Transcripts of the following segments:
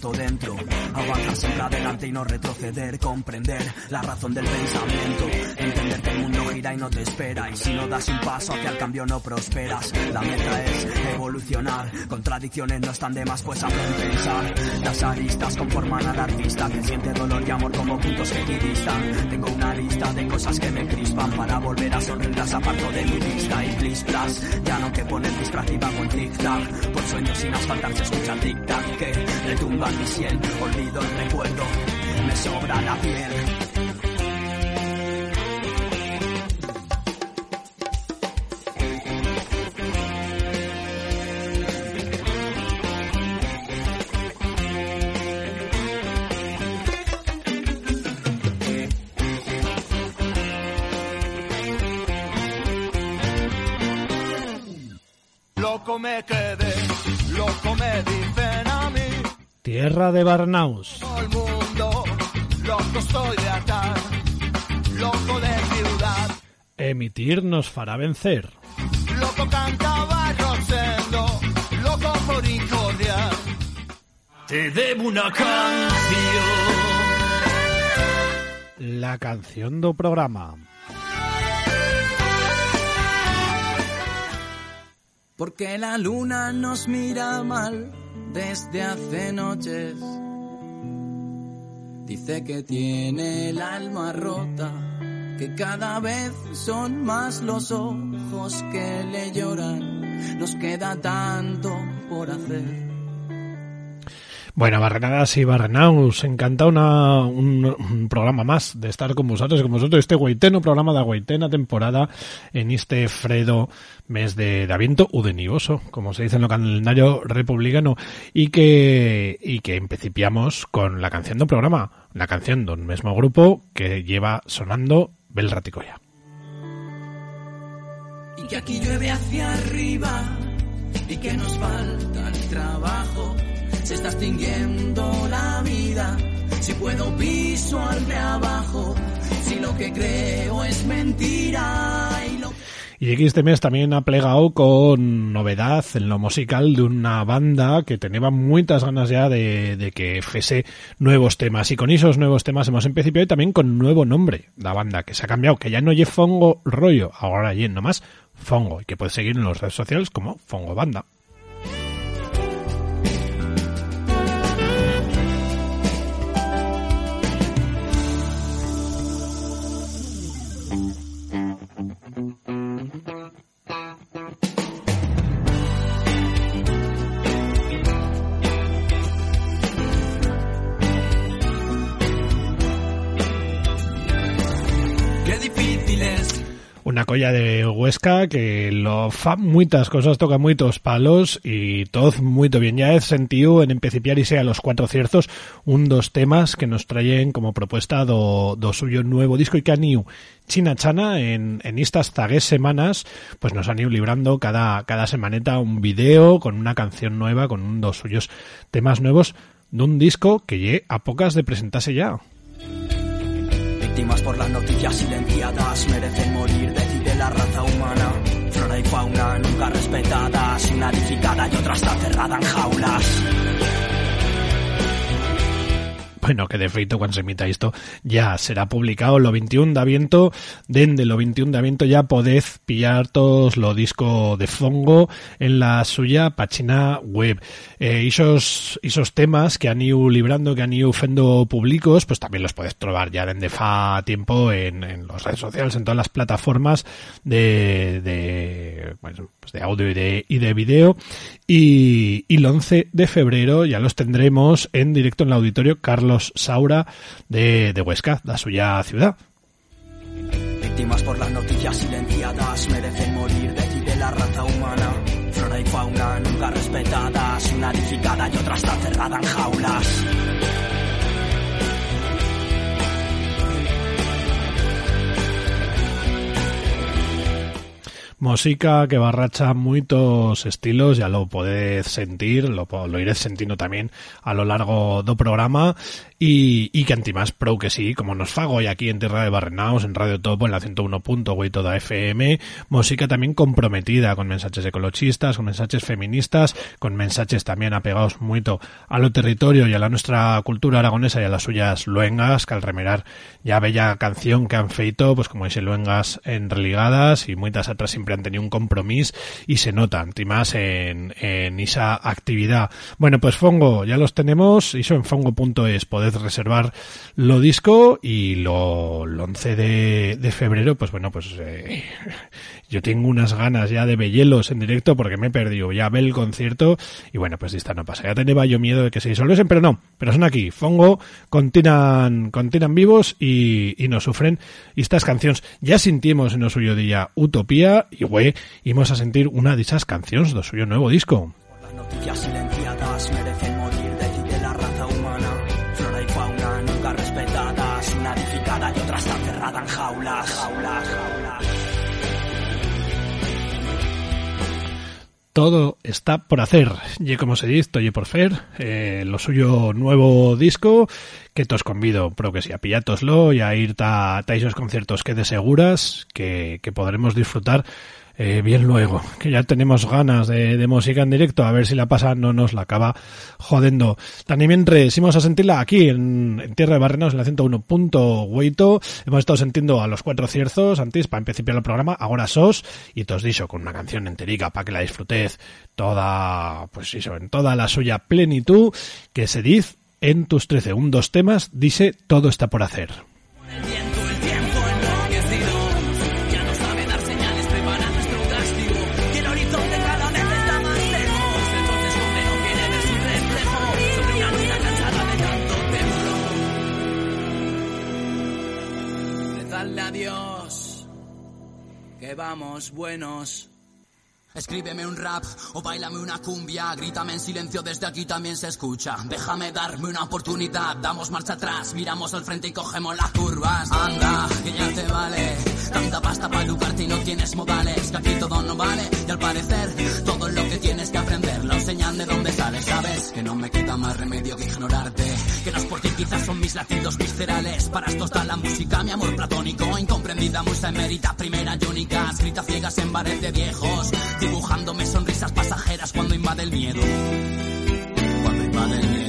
dentro. Avanzar siempre adelante y no retroceder, comprender la razón del pensamiento, entender que el mundo gira y no te espera. Y si no das un paso hacia el cambio no prosperas. La meta es evolucionar, contradicciones no están de más pues a pensar. Las aristas conforman al artista. Que siente dolor y amor como puntos que equidistan. Tengo una lista de cosas que me crispan. Para volver a sonreír las aparto de mi vista. Y plis ya no que poner distractiva con tic-tac, por sueños sin asfaltar se escucha tic-tac. Que retumba mi sien, olvido el recuerdo, me sobra la piel. Loco me quedé, loco me dicen. Tierra de Barnaus. Todo el mundo, loco estoy de atar, loco de ciudad. Emitir nos fará vencer. Loco cantaba Rosendo, loco por incordiar. Te debo una canción. La canción do programa. Porque la luna nos mira mal desde hace noches. Dice que tiene el alma rota, que cada vez son más los ojos que le lloran. Nos queda tanto por hacer. Bueno, Barrenadas y Barrenaus, encanta una, un, programa más de estar con vosotros, con vosotros, este guaiteno programa de guaitena temporada en este fredo mes de, de aviento udenivoso, como se dice en el calendario republicano, y que, y que empecipiamos con la canción del programa, la canción de un mismo grupo que lleva sonando Bel Raticoya. Y que aquí llueve hacia arriba y que nos falta el trabajo se está extinguiendo la vida. Si puedo abajo, si lo que creo es mentira y lo este mes también ha plegado con novedad en lo musical de una banda que tenía muchas ganas ya de, que fuese nuevos temas. Y con esos nuevos temas hemos empezado y también con nuevo nombre, la banda, que se ha cambiado, que ya no es Fongo Rollo, ahora ya nomás Fongo, y que puedes seguir en las redes sociales como Fongo Banda. Una colla de Huesca que lo fa muchas cosas, toca muchos palos y todo muy bien. Ya he sentido en empecipiar y sea los cuatro ciertos un dos temas que nos traen como propuesta do, do suyo nuevo disco y que han ido China Chana en, en estas tagues semanas pues nos han ido librando cada, cada semaneta un video con una canción nueva, con un dos suyos temas nuevos de un disco que llegue a pocas de presentarse ya. Víctimas por las noticias silenciadas merecen morir, decide la raza humana. Flora y fauna nunca respetadas, una edificada y otra está cerrada en jaulas. Bueno, que de feito cuando se emita esto ya será publicado lo 21 de aviento, dende lo 21 de aviento ya podéis pillar todos los discos de Fongo en la suya página web. Eh, esos, esos temas que han ido librando, que han ido fendo públicos, pues también los puedes trobar ya dende fa tiempo en, en las redes sociales, en todas las plataformas de, de, bueno, pues de audio y de, y de video. Y, y el 11 de febrero ya los tendremos en directo en el auditorio Carlos Saura de, de Huesca, la suya ciudad. Víctimas por las noticias silenciadas merecen morir, decide la raza humana. Flora y fauna nunca respetadas, una edificada y otra está cerrada en jaulas. Música que barracha muchos estilos, ya lo podéis sentir, lo, iréis sentindo también a lo largo do programa. Y, y que antimás pro que sí, como nos fago y aquí en Tierra de Barrenaos, en Radio Topo, en la 101.8 toda FM, música también comprometida con mensajes ecologistas, con mensajes feministas, con mensajes también apegados mucho a lo territorio y a la nuestra cultura aragonesa y a las suyas luengas, que al remerar ya bella canción que han feito, pues como dice luengas en religadas y muchas otras han tenido un compromiso y se nota, antimás en, en esa actividad. Bueno, pues Fongo, ya los tenemos, eso en fongo.es, poder reservar lo disco y lo, lo 11 de, de febrero, pues bueno, pues eh, yo tengo unas ganas ya de vellelos en directo porque me he perdido ya ve el concierto y bueno, pues esta no pasa. Ya tenía yo miedo de que se disolviesen, pero no, pero son aquí. Fongo continan, continan vivos y, y nos sufren y estas canciones ya sentimos en lo suyo día Utopía y güey, íbamos a sentir una de esas canciones de suyo nuevo disco. Todo está por hacer. Y como se dice, oye por fer, eh, lo suyo nuevo disco, que os convido, pero que si a pillátoslo y a ir a esos conciertos que de seguras, que, que podremos disfrutar eh, bien luego, que ya tenemos ganas de, música en directo, a ver si la pasa no nos la acaba jodendo. También mientras íbamos a sentirla aquí en, Tierra de Barrenos, en la 101.8, hemos estado sintiendo a los cuatro cierzos antes para empezar el programa, ahora sos, y te os dicho con una canción enterica para que la disfrutéis toda, pues eso, en toda la suya plenitud, que se dice en tus 13 un dos temas, dice todo está por hacer. Vamos buenos. Escríbeme un rap o bailame una cumbia, grítame en silencio desde aquí también se escucha. Déjame darme una oportunidad, damos marcha atrás, miramos al frente y cogemos las curvas. Anda, que ya te vale, tanta pasta para educarte y no tienes modales, que aquí todo no vale. Y al parecer todo lo que tienes que aprender. Lo enseñan de dónde sales, sabes que no me queda más remedio que ignorarte, que no es porque quizás son mis latidos viscerales. Para esto está la música, mi amor platónico, incomprendida, musa emérita, primera y única, ciegas en bares de viejos dibujándome sonrisas pasajeras cuando invade el miedo. Cuando invade el miedo.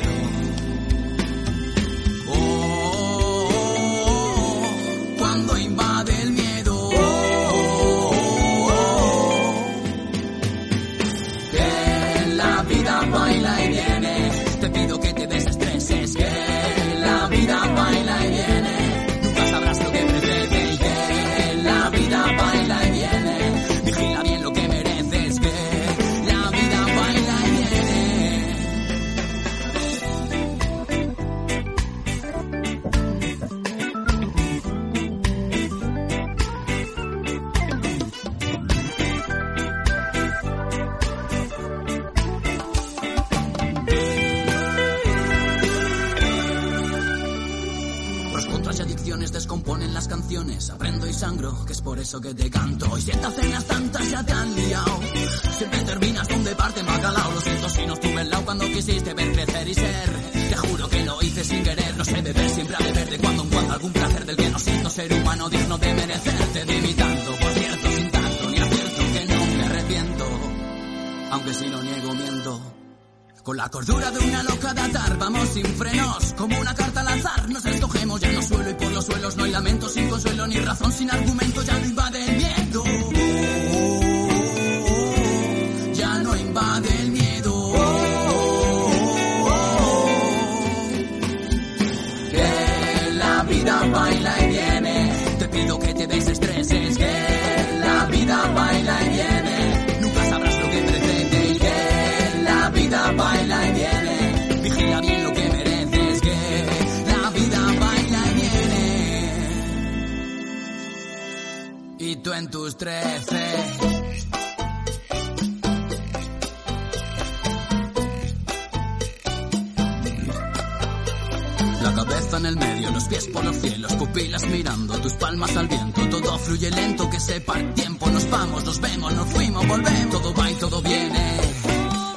La cabeza en el medio, los pies por los cielos, pupilas mirando, tus palmas al viento. Todo fluye lento, que sepa el tiempo. Nos vamos, nos vemos, nos fuimos, volvemos. Todo va y todo viene.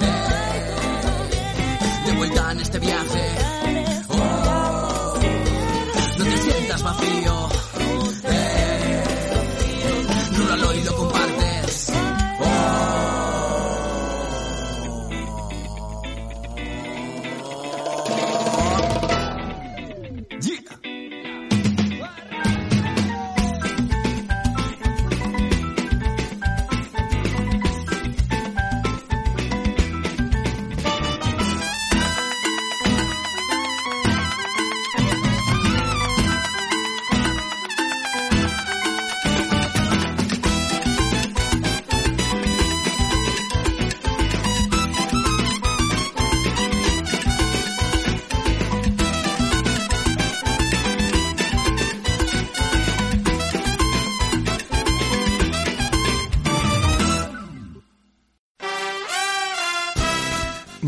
Eh, de vuelta en este viaje.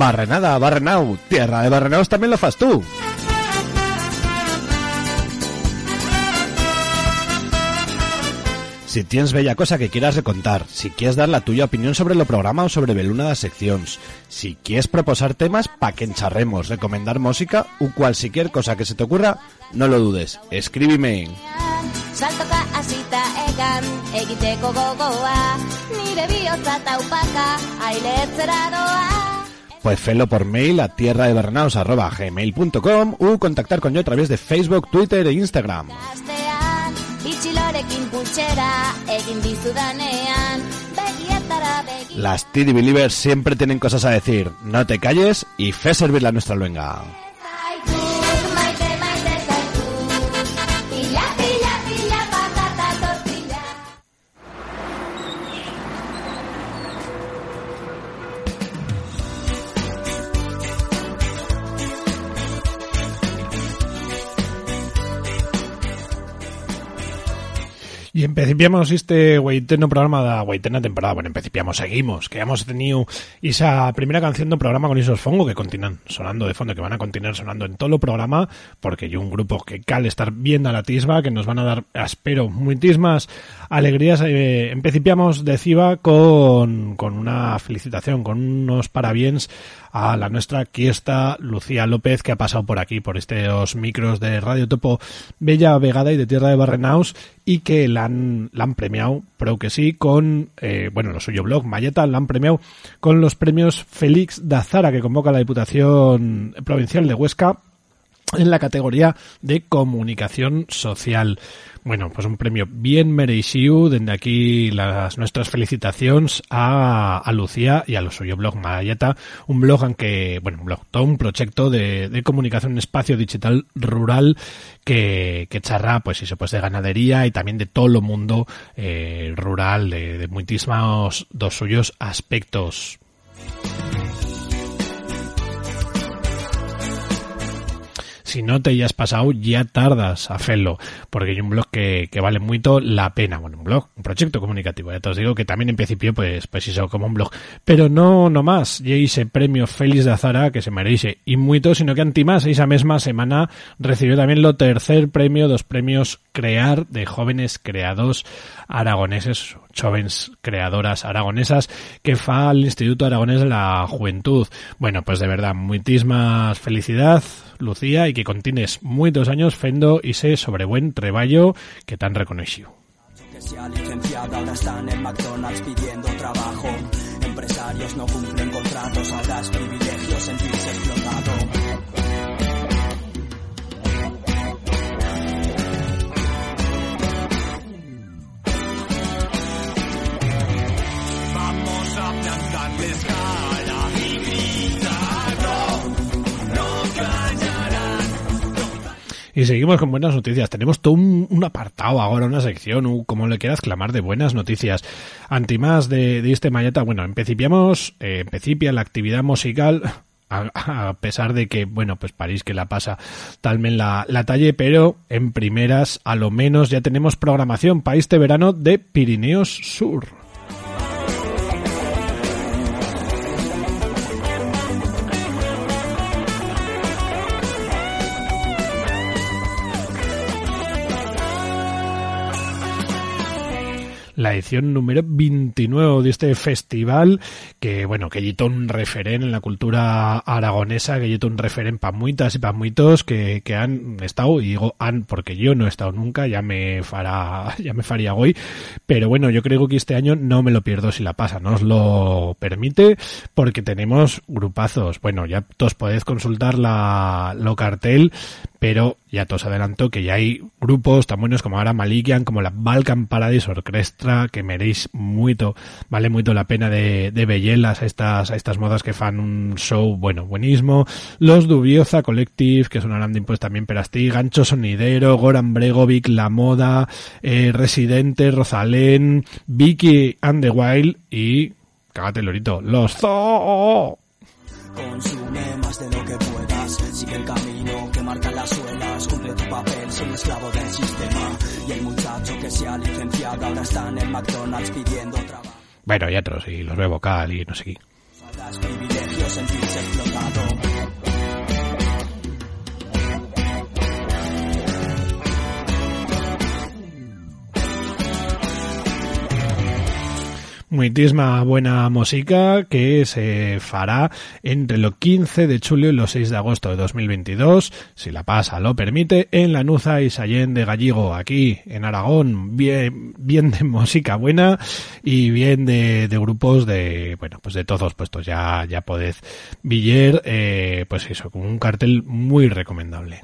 Barrenada, Barrenau, tierra de Barrenaus también lo fas tú. Si tienes bella cosa que quieras recontar, si quieres dar la tuya opinión sobre lo programa o sobre beluna das seccións, si quieres proposar temas pa que encharremos, recomendar música o cualquier cosa que se te ocurra, no lo dudes, escríbeme. Pues felo por mail a tierra de gmail.com o contactar con yo a través de Facebook, Twitter e Instagram. Las TD Believers siempre tienen cosas a decir. No te calles y fe servir la nuestra luenga. Y empecipiamos este guaiteno programa da guaitena temporada. Bueno, empecipiamos, seguimos, que hemos tenido esa primera canción do programa con esos fongo que continúan sonando de fondo, que van a continuar sonando en todo el programa, porque hay un grupo que cal estar bien a la tisba, que nos van a dar, espero, muitísimas alegrías. Eh, de Ciba con, con una felicitación, con unos parabiens a la nuestra aquí está Lucía López que ha pasado por aquí por estos micros de Radio Topo Bella Vegada y de Tierra de Barrenaus y que la han, la han premiado, creo que sí, con, eh, bueno, lo suyo blog, Mayeta, la han premiado con los premios Félix Dazara que convoca la Diputación Provincial de Huesca en la categoría de comunicación social. Bueno, pues un premio bien merecido. Desde aquí las nuestras felicitaciones a, a Lucía y a lo suyo blog Mayeta. Un blog en que, bueno, un blog, todo un proyecto de, de comunicación en espacio digital rural que, que charra, pues eso, pues de ganadería y también de todo lo mundo eh, rural, de, de muchísimos dos suyos aspectos. Si no te hayas pasado, ya tardas a hacerlo, porque hay un blog que, que vale mucho la pena. Bueno, un blog, un proyecto comunicativo. Ya te os digo que también en principio, pues, pues eso, como un blog. Pero no, no más. Y ese premio Félix de Azara que se merece. Y mucho, sino que antimás, esa misma semana recibió también lo tercer premio, dos premios Crear de jóvenes creados aragoneses, jóvenes creadoras aragonesas que fa al Instituto Aragonés de la Juventud. Bueno, pues de verdad, muchísimas felicidad, Lucía, y que continúes muchos años fendo y sé sobre buen treballo que tan cara Y seguimos con buenas noticias. Tenemos todo un, un apartado ahora, una sección, u como le quieras clamar, de buenas noticias. Antimás de, de este Mayeta, bueno, empecipiamos, eh, la actividad musical, a, a pesar de que, bueno, pues París que la pasa talmen la, la talle, pero en primeras, a lo menos ya tenemos programación para este verano de Pirineos Sur. La edición número 29 de este festival que, bueno, que lleva un referente en la cultura aragonesa, que lleva un referente para muitas y para muitos que, que han estado, y digo han porque yo no he estado nunca, ya me fará, ya me faría hoy, pero bueno, yo creo que este año no me lo pierdo si la pasa, no os lo permite, porque tenemos grupazos, bueno, ya todos podéis consultar la, lo cartel, pero ya todos adelanto que ya hay grupos tan buenos como ahora Malikian, como la Balkan Paradise Orchestra, que meréis mucho, vale mucho la pena de, de a estas, a estas modas que fan un show, bueno, buenísimo. Los Dubioza Collective, que sonarán pues también perasti, Gancho Sonidero, Goran Bregovic, La Moda, eh, Residente, Rosalén, Vicky and the Wild y, cágate lorito, Los Zoo. Consume más de lo que puedas, sigue el camino que marcan las suelas, cumple tu papel, soy esclavo del sistema. Y el muchacho que se ha licenciado ahora está en el McDonald's pidiendo trabajo. Bueno, y otros, y los veo vocal y no sé qué. Sentirse explotado. Muitísima buena música que se fará entre los 15 de julio y los 6 de agosto de 2022, si la pasa lo permite, en la Nuza y Sallén de Gallego, aquí en Aragón, bien, bien de música buena y bien de, de grupos de, bueno, pues de todos puestos, ya, ya podéis Viller, eh, pues eso, con un cartel muy recomendable.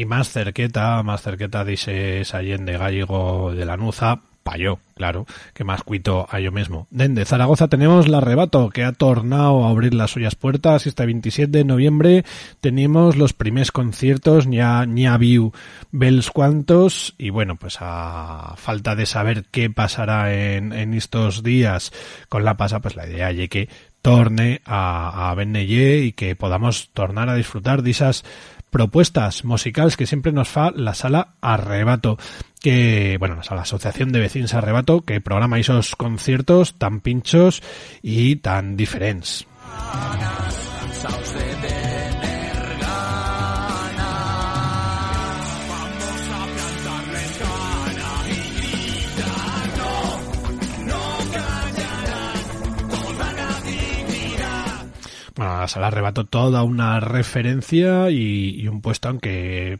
Y más cerqueta, más cerqueta dice Sallén de Gallego de la Nuza, pa yo, claro, que más cuito a yo mismo. Dende Zaragoza tenemos la Arrebato, que ha tornado a abrir las suyas puertas. Este 27 de noviembre tenemos los primeros conciertos, ya, ya viu bells cuantos, y bueno, pues a falta de saber qué pasará en, en estos días con la pasa, pues la idea es que torne a, a Benelle y que podamos tornar a disfrutar de esas propuestas musicales que siempre nos fa la sala Arrebato, que, bueno, la sala Asociación de Vecinos Arrebato, que programa esos conciertos tan pinchos y tan diferentes. Bueno, la sala Arrebato toda una referencia y, y un puesto aunque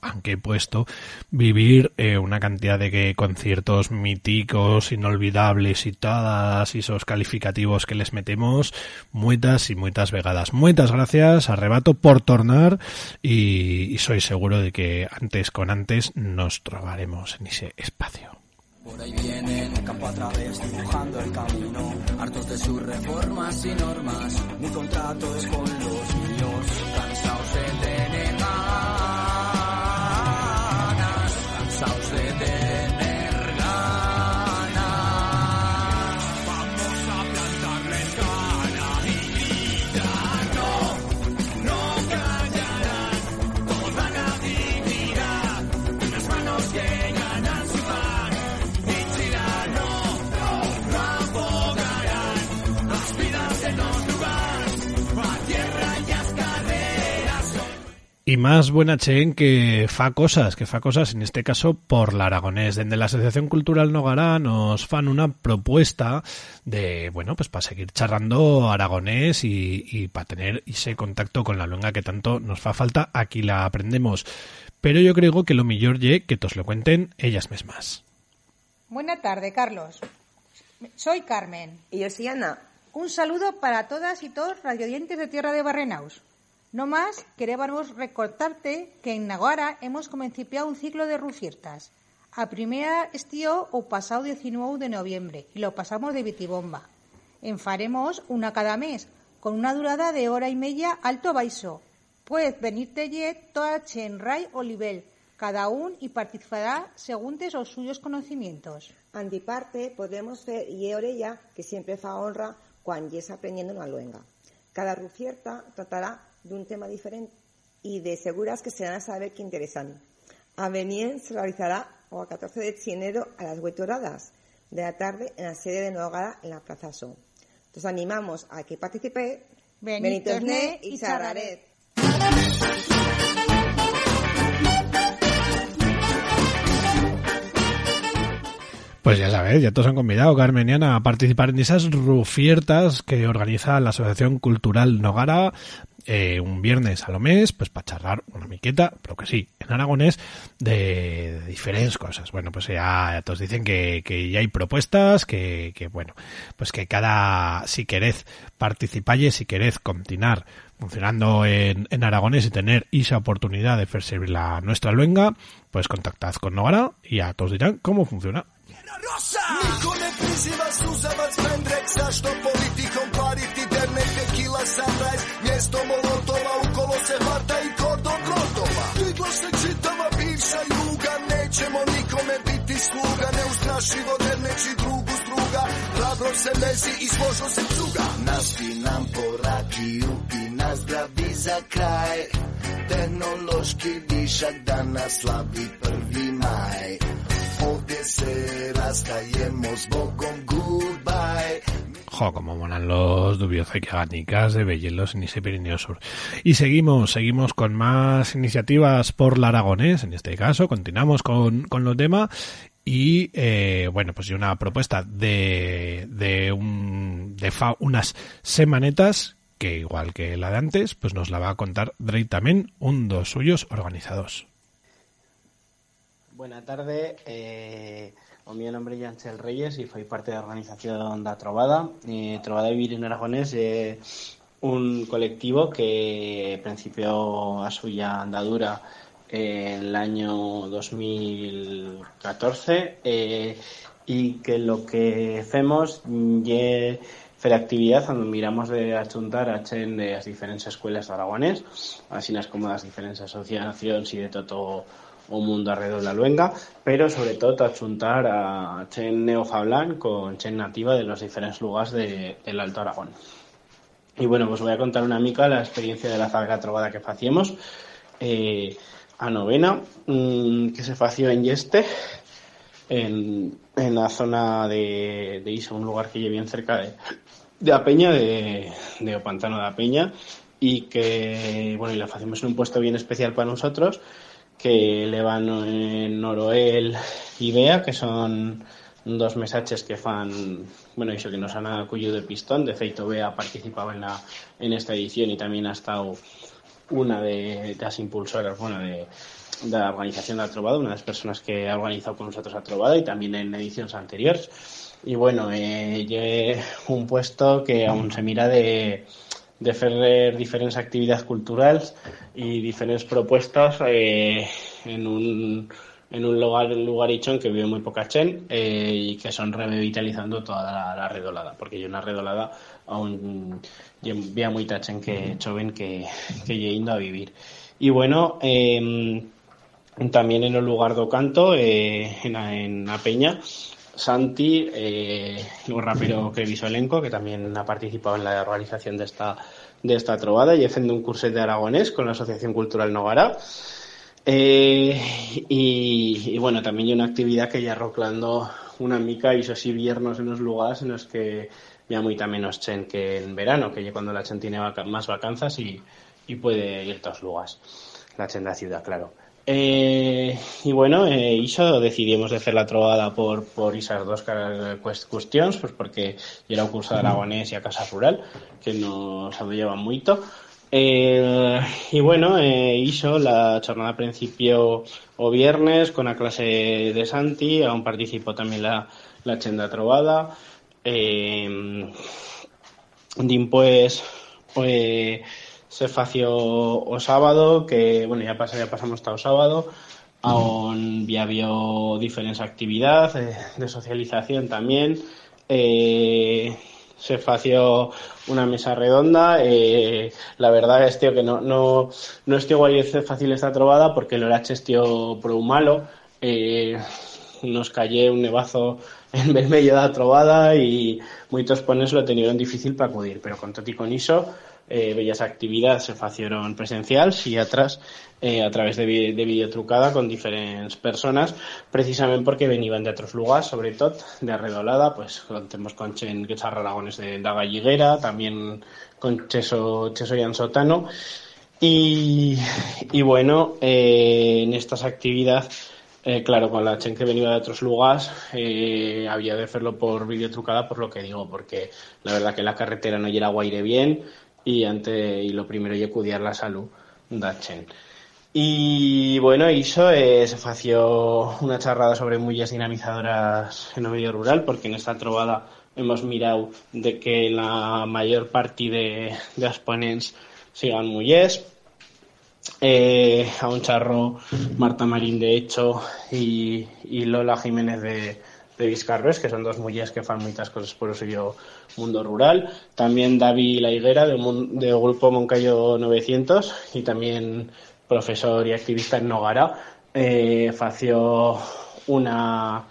aunque he puesto vivir eh, una cantidad de que conciertos míticos, inolvidables y todas esos calificativos que les metemos, muitas y muitas vegadas. Muchas gracias, Arrebato, por tornar y, y soy seguro de que antes con antes nos trobaremos en ese espacio. Por ahí vienen, campo a través, dibujando el camino. Hartos de sus reformas y normas. Mi contrato es con los Y más buena chen que fa cosas, que fa cosas, en este caso por la Aragonés. Desde la Asociación Cultural Nogará nos fan una propuesta de, bueno, pues para seguir charrando aragonés y, y para tener ese contacto con la lengua que tanto nos fa falta, aquí la aprendemos. Pero yo creo que lo mejor ye que os lo cuenten ellas mismas. Buena tarde, Carlos. Soy Carmen. Y yo soy Ana. Un saludo para todas y todos radiodientes de Tierra de Barrenaus. No más, queríamos recordarte que en Naguara hemos comenciado un ciclo de rufiertas. A primera estío o pasado 19 de noviembre y lo pasamos de bitibomba. En faremos una cada mes, con una durada de hora y media alto baixo. Puedes venirte ye toda Chenray o nivel, cada un y participará según tes os suyos conocimientos. Antiparte podemos fer y orella que siempre fa honra cuando yes aprendiendo una luenga. Cada rufierta tratará de un tema diferente y de seguras que se van a saber que interesan. A Benien se realizará o a 14 de enero a las 8 horas de la tarde en la sede de Nogara en la Plaza So. Entonces animamos a que participe Benito Esné y y Pues ya sabes, ya todos han convidado, Carmen y Ana, a participar en esas rufiertas que organiza la Asociación Cultural Nogara eh, un viernes a lo mes, pues para charlar una miqueta, pero que sí, en aragonés, de, diferentes cosas. Bueno, pues ya, ya todos dicen que, que ya hay propuestas, que, que bueno, pues que cada, si queréis participar si queréis continuar funcionando en, en aragonés y tener esa oportunidad de hacer servir la nuestra luenga, pues contactad con Nogara y a todos dirán cómo funciona. Niko ne priziva suzavac Vendrek Zašto politikom pariti Dernek tequila sunrise? Mjesto molotova Ukolo se hvata i kordon grotova. Digla se čitava bivša juga. Nećemo nikome biti sluga. Neustrašivo derneći drugu struga. Hrabro se lezi i složno se cuga. Naši nam po rakiju I nazdravi za kraj. Tehnološki višak Danas slavi prvi maj Jo, como molan los dubiocequiaganicas de Bellelos en ese Sur. Y seguimos, seguimos con más iniciativas por la Aragonés, en este caso, continuamos con, con los temas y eh, bueno, pues una propuesta de, de, un, de fa- unas semanetas que igual que la de antes, pues nos la va a contar directamente un dos suyos organizados. Buenas tardes, eh, mi nombre é Ángel Reyes e foi parte da organización da Trovada. Eh, Trovada de Vivir en Aragonés é un colectivo que principió a suya andadura en el año 2014 eh, y que lo que hacemos es hacer actividad donde miramos de achuntar a chen de las diferentes escuelas de aragonés, así como las diferentes asociaciones y de todo o mundo alrededor de la luenga, pero sobre todo achuntar a chen neofablán con chen nativa de los diferentes lugares de- del Alto Aragón. Y bueno, pues voy a contar una mica la experiencia de la zarga trovada que facíamos eh, a novena, mm, que se fació en Yeste, en, en la zona de, de Iso, un lugar que lleve bien cerca de, de la Peña, de, de O Pantano de la Peña, y que, bueno, y la hacemos en un puesto bien especial para nosotros, que le van en Noroel y Bea, que son dos mesaches que fan, bueno, eso que nos han acudido de pistón, de feito Bea participaba en, la, en esta edición y también ha estado una de, las impulsoras, bueno, de, la organización de la Trovada, una de las personas que ha organizado con nosotros la Trovada y también en ediciones anteriores. Y bueno, eh, un puesto que aún se mira de, de hacer diferentes actividades culturales y diferentes propuestas eh, en un en un lugar lugaricho en que vive muy poca chen eh, y que son revitalizando toda la, la redolada porque yo una redolada aún vea muy chen que choven que que lle indo a vivir. Y bueno eh, también en el lugar do canto eh, en la peña Santi, eh, un rapero que viso elenco, que también ha participado en la organización de esta, de esta trovada y haciendo un curso de aragonés con la Asociación Cultural Nogara. Eh, y, y bueno, también hay una actividad que ya roclando una mica y eso sí viernes en los lugares en los que ya muy menos chen que en verano, que ya cuando la chen tiene vaca- más vacanzas y, y puede ir a otros lugares. La chen de la ciudad, claro. Eh, y bueno, eh, iso decidimos de hacer la trovada por, por esas dos cara- cuest- cuestiones, pues porque era un curso de aragonés y a casa rural, que nos llevan mucho. Eh, y bueno, eh, iso, la jornada principio o viernes con la clase de Santi, aún participó también la, la chenda trovada. Eh, Dimpués eh, se fació o sábado, que, bueno, ya, pasa, ya pasamos hasta o sábado, aún ya había diferentes actividades de, de socialización también. Eh, se fació una mesa redonda. eh, la verdad es tío, que no, no, no es igual es fácil esta trovada porque el horache es tío pro malo. Eh, nos cayó un nevazo en bel medio da trobada y muchos pones lo tenieron difícil para acudir, pero con tot i con iso eh, bellas actividades se facieron presencials y atrás eh, a través de, de videotrucada con diferentes personas, precisamente porque venían de otros lugares, sobre todo de Arredolada, pues contemos con Chen Aragones de Galliguera, también con Cheso, Cheso y Ansotano, y, y bueno, eh, en estas actividades, claro, con la Chen que venía de otros lugares, había de hacerlo por videotrucada, por lo que digo, porque la verdad que la carretera no llega guaire bien y, ante, y lo primero y cuidar la salud da Chen. Y bueno, hizo, eh, se fació una charrada sobre mulles dinamizadoras en el medio rural, porque en esta trovada hemos mirado de que la mayor parte de, de sigan mulles. Eh, a un charro Marta Marín de Hecho y, y Lola Jiménez de, de Vizcarres, que son dos mulleres que fan muchas cosas por el suyo mundo rural. También David La Higuera, mun- del grupo Moncayo 900, y también profesor y activista en Nogara, eh, fació una,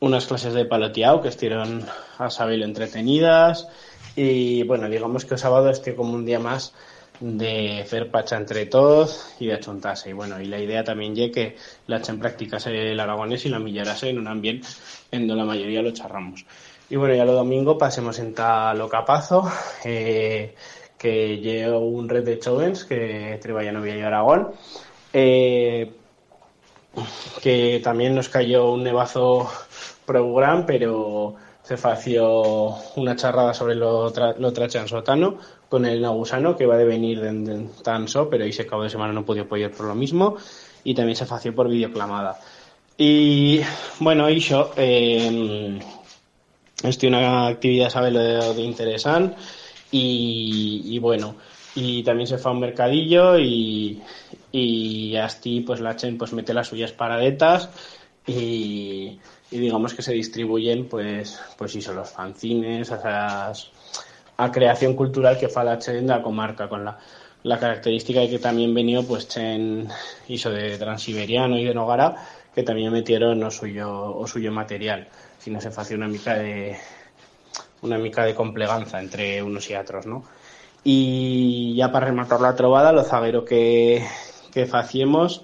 unas clases de paloteado que estuvieron a saber entretenidas y bueno, digamos que el sábado esté como un día más de hacer pacha entre todos y de achuntarse. Y bueno, y la idea también ye que la practicase el aragonés y la millarase en un ambiente en donde la mayoría lo charramos. Y bueno, ya lo domingo pasemos en tal Capazo, eh, que llevo un red de jóvenes que Oviedo y Aragón. Eh, que también nos cayó un nevazo pro gran, pero se fació una charrada sobre lo, tra lo trachansotano con el nagusano que va a venir de, de Tanso, pero ese cabo de semana no pudo apoyar por lo mismo, y también se fació por videoclamada. Y bueno, hizo eh, estoy una actividad, sabe, lo de, de interesante, y, y bueno, y también se fue a un mercadillo y, y así pues la Chen pues mete las suyas paradetas y, y digamos que se distribuyen pues pues hizo los fanzines, esas, a creación cultural que fa la Chen de la comarca con la, la característica de que también venido pues Chen hizo de Transiberiano y de Nogara que también metieron o suyo o suyo material si no se hacía una mica de una mica de compleganza entre unos y otros, ¿no? Y ya para rematar la trovada, lo zaguero que, que faciemos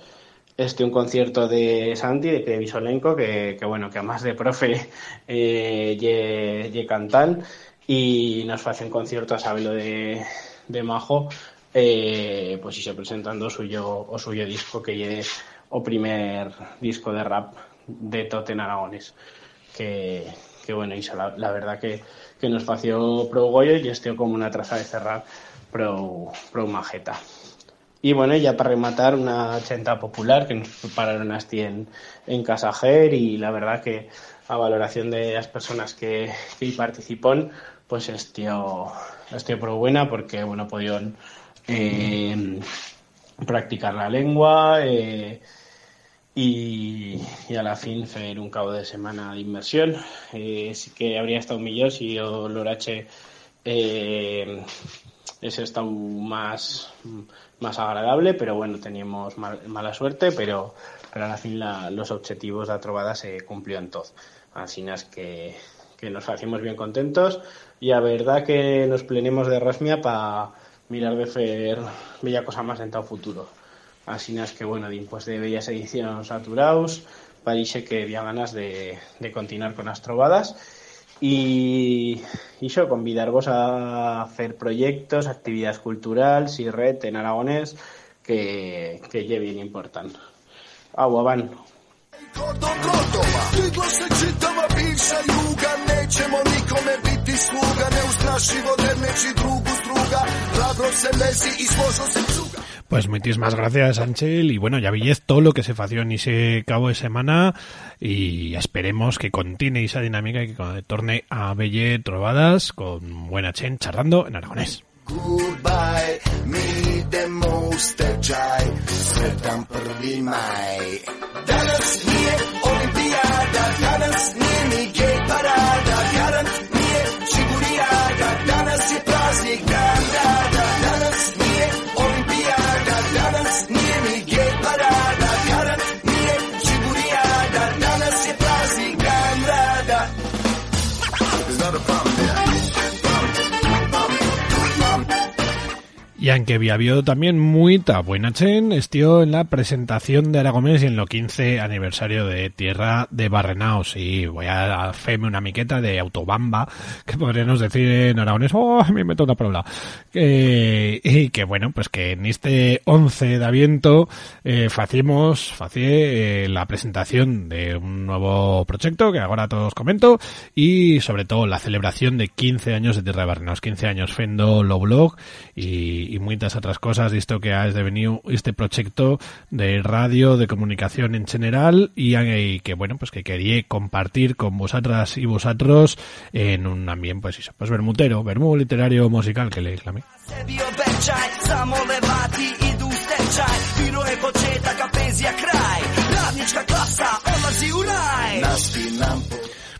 este un concierto de Santi, de Crevisolenco, que, que bueno, que además de profe eh, ye, ye cantan y nos hace un concierto a sabelo de, de Majo eh, pues se presentando suyo, o suyo disco que lle o primer disco de rap de Toten Aragones que, que bueno, la, la verdad que, que nos fació pro Goyo y este como una traza de cerrar pro, pro Majeta. Y bueno, ya para rematar, una chenta popular que nos prepararon así en, en Casajer y la verdad que a valoración de las personas que, que participan, pues estoy, estoy pro buena porque, bueno, pudieron eh, practicar la lengua eh, y, y, a la fin hacer un cabo de semana de inmersión. Eh, sí que habría estado mejor si yo Lorache eh, ese estado más, más agradable, pero bueno, teníamos mal, mala suerte, pero, pero a fin la, los objetivos de la se cumplió en todo. Así es que, que nos hacemos bien contentos y a verdad que nos plenemos de rasmia para mirar de hacer bella cosa más en tal futuro. Así es que bueno, después de bellas ediciones saturados, parece que había ganas de, de continuar con las trovadas y, y yo convidaros a hacer proyectos, actividades culturales y red en aragonés que, que je bien sluga, drugu struga, se se. Pues muchísimas gracias, Ángel. Y bueno, ya veis todo lo que se fació en ese cabo de semana y esperemos que continúe esa dinámica y que torne a Belle Trovadas con buena chen charlando en aragonés. Goodbye, mi demoste čaj, sretan prvi maj. Danas nije olimpijada, danas nije Y aunque había también muy buena chen, estió en la presentación de Aragomés y en lo 15 aniversario de Tierra de Barrenaos. Y voy a hacerme una miqueta de Autobamba, que podríamos decir en aragonés, oh, me meto una palabra. Eh, y que bueno, pues que en este 11 de aviento eh, facimos, eh, la presentación de un nuevo proyecto que ahora todos comento y sobre todo la celebración de 15 años de Tierra de Barrenaos, 15 años fendo lo blog y y, muchas otras cosas esto que ha devenido este proyecto de radio, de comunicación en general y, que bueno, pues que quería compartir con vosotras y vosotros en un ambiente pues eso, pues bermutero, bermú literario musical que le clamé.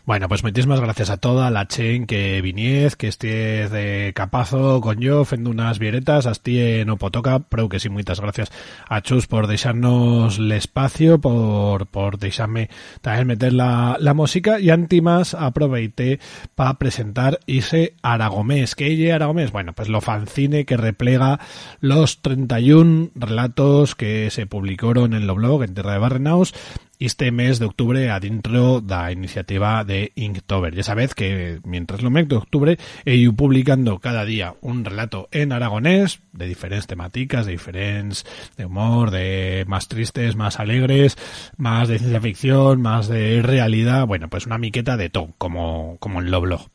Bueno, pues muchísimas gracias a toda la chen que viniez, que estés de capazo con yo, fendo unas vieretas, astie no potoca, pero que sí, muchas gracias a Chus por dejarnos el espacio, por, por dejarme también meter la, la música y antimas aproveité para presentar ese Aragomés. ¿Qué es Aragomés? Bueno, pues lo fanzine que replega los 31 relatos que se publicaron en lo blog en Terra de Barrenaus este mes de octubre adentro la iniciativa de Inktober. Ya sabéis que mientras lo mes de octubre ido publicando cada día un relato en aragonés de diferentes temáticas, de diferentes de humor, de más tristes, más alegres, más de ciencia ficción, más de realidad, bueno, pues una miqueta de todo, como, como en.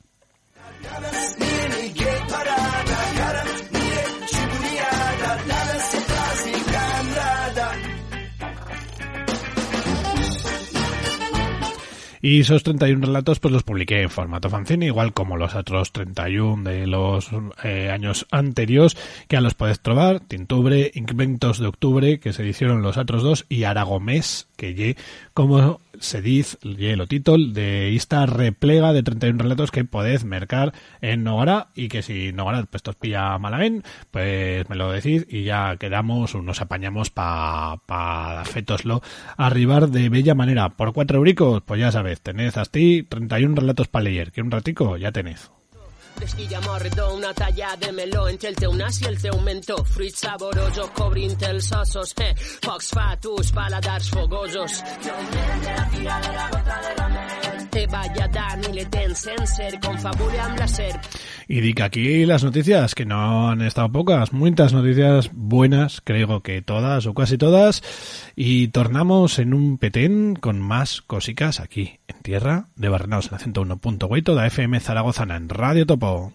Y esos 31 relatos pues los publiqué en formato fanzine, igual como los otros 31 de los eh, años anteriores, que a los podéis trobar, Tintubre, Inventos de Octubre, que se hicieron los otros dos, y Aragomés, que ye como se dice, el título de esta replega de 31 relatos que podéis mercar en Nogara y que si Nogara pues os pilla Malaguén, pues me lo decís y ya quedamos nos apañamos para pa fetoslo arribar de bella manera. Por cuatro euricos, pues ya sabes, tenés ti 31 relatos para leer, que un ratico ya tenés. D'esquilla mordo, una talla de meló entre el teu nas i el teu mentó. Fruits saborosos cobrint els ossos, eh. Focs fatus, paladars fogosos. Jo la fira de la gota y le den senser, confabule amb la serp. Y di que aquí las noticias, que no han estado pocas, muchas noticias buenas, creo que todas o casi todas, y tornamos en un petén con más cosicas aquí, en tierra de Barrenaos, en acento 1.8 da FM Zaragoza en Radio Topo.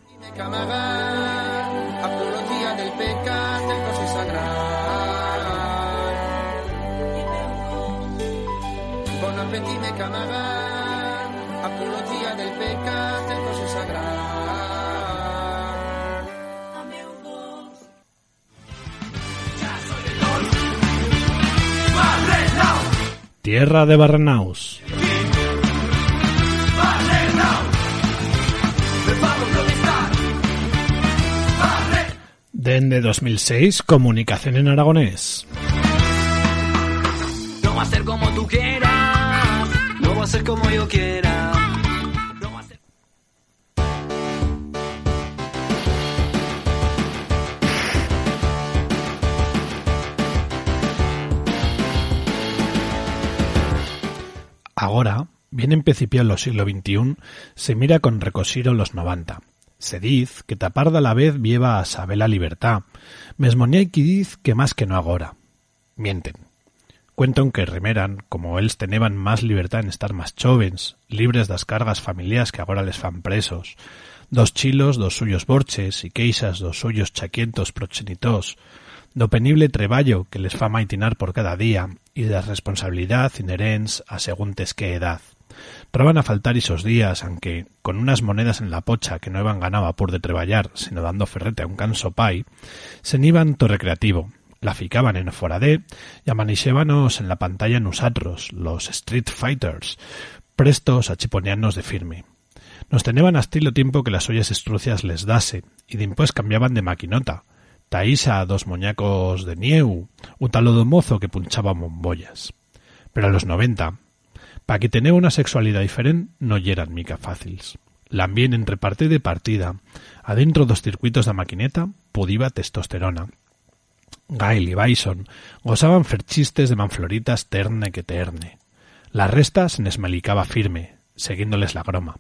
Tierra de Barrenaus. de 2006, Comunicación en Aragonés. No va a ser como tú quieras, no va a ser como yo quiera. Ahora, bien empecipiado los siglo XXI, se mira con recosiro los 90 se diz que taparda la vez lleva a saber la libertad. Mesmo ni hay que diz que más que no agora. Mienten. Cuentan que remeran, como ellos teneban más libertad en estar más jóvenes, libres das cargas familiares que ahora les fan presos. Dos chilos, dos suyos borches y queixas dos suyos chaquientos prochenitos. Do penible treballo que les fa maitinar por cada día y de responsabilidad inherents a seguntes que edad. Proban a faltar esos días, aunque con unas monedas en la pocha que no iban ganaba por de treballar, sino dando ferrete a un canso pai, se niban to recreativo, la ficaban en foradé y amanixébanos en la pantalla nusatros, los Street Fighters, prestos a chiponearnos de firme. Nos teneban a estilo tiempo que las ollas estrucias les dase, y dimpués cambiaban de maquinota, taísa dos moñacos de nieu, un talodo mozo que punchaba bombollas. Pero a los noventa, para que tener una sexualidad diferente no yeran mica fáciles. l'ambient entre partida i partida. Adentro dos circuitos de maquineta pudiva testosterona. Gail i Bison gozaban fer chistes de manfloritas terne que terne. La resta se nesmelicaba firme, siguiéndoles la groma.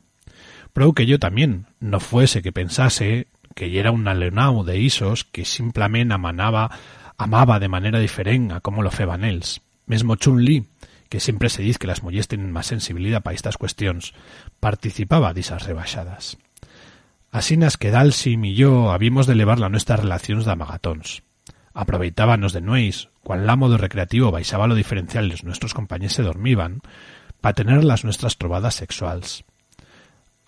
Prou que yo también no fuese que pensase que era un alenau de isos que simplement amanaba, amaba de manera diferent a como lo feban els. Mesmo Chun-Li, que siempre se diz que las mullers tienen más sensibilidad para estas cuestions, participaba d'isas rebaixadas. Asinas que Dalsim y yo habíamos de elevar la nuestras relacions d'amagatons. Aproveitábanos de nueis, cuan l'amo do recreativo baixaba lo diferencial nuestros compañeros se dormiban, pa tener las nuestras trovadas sexuals.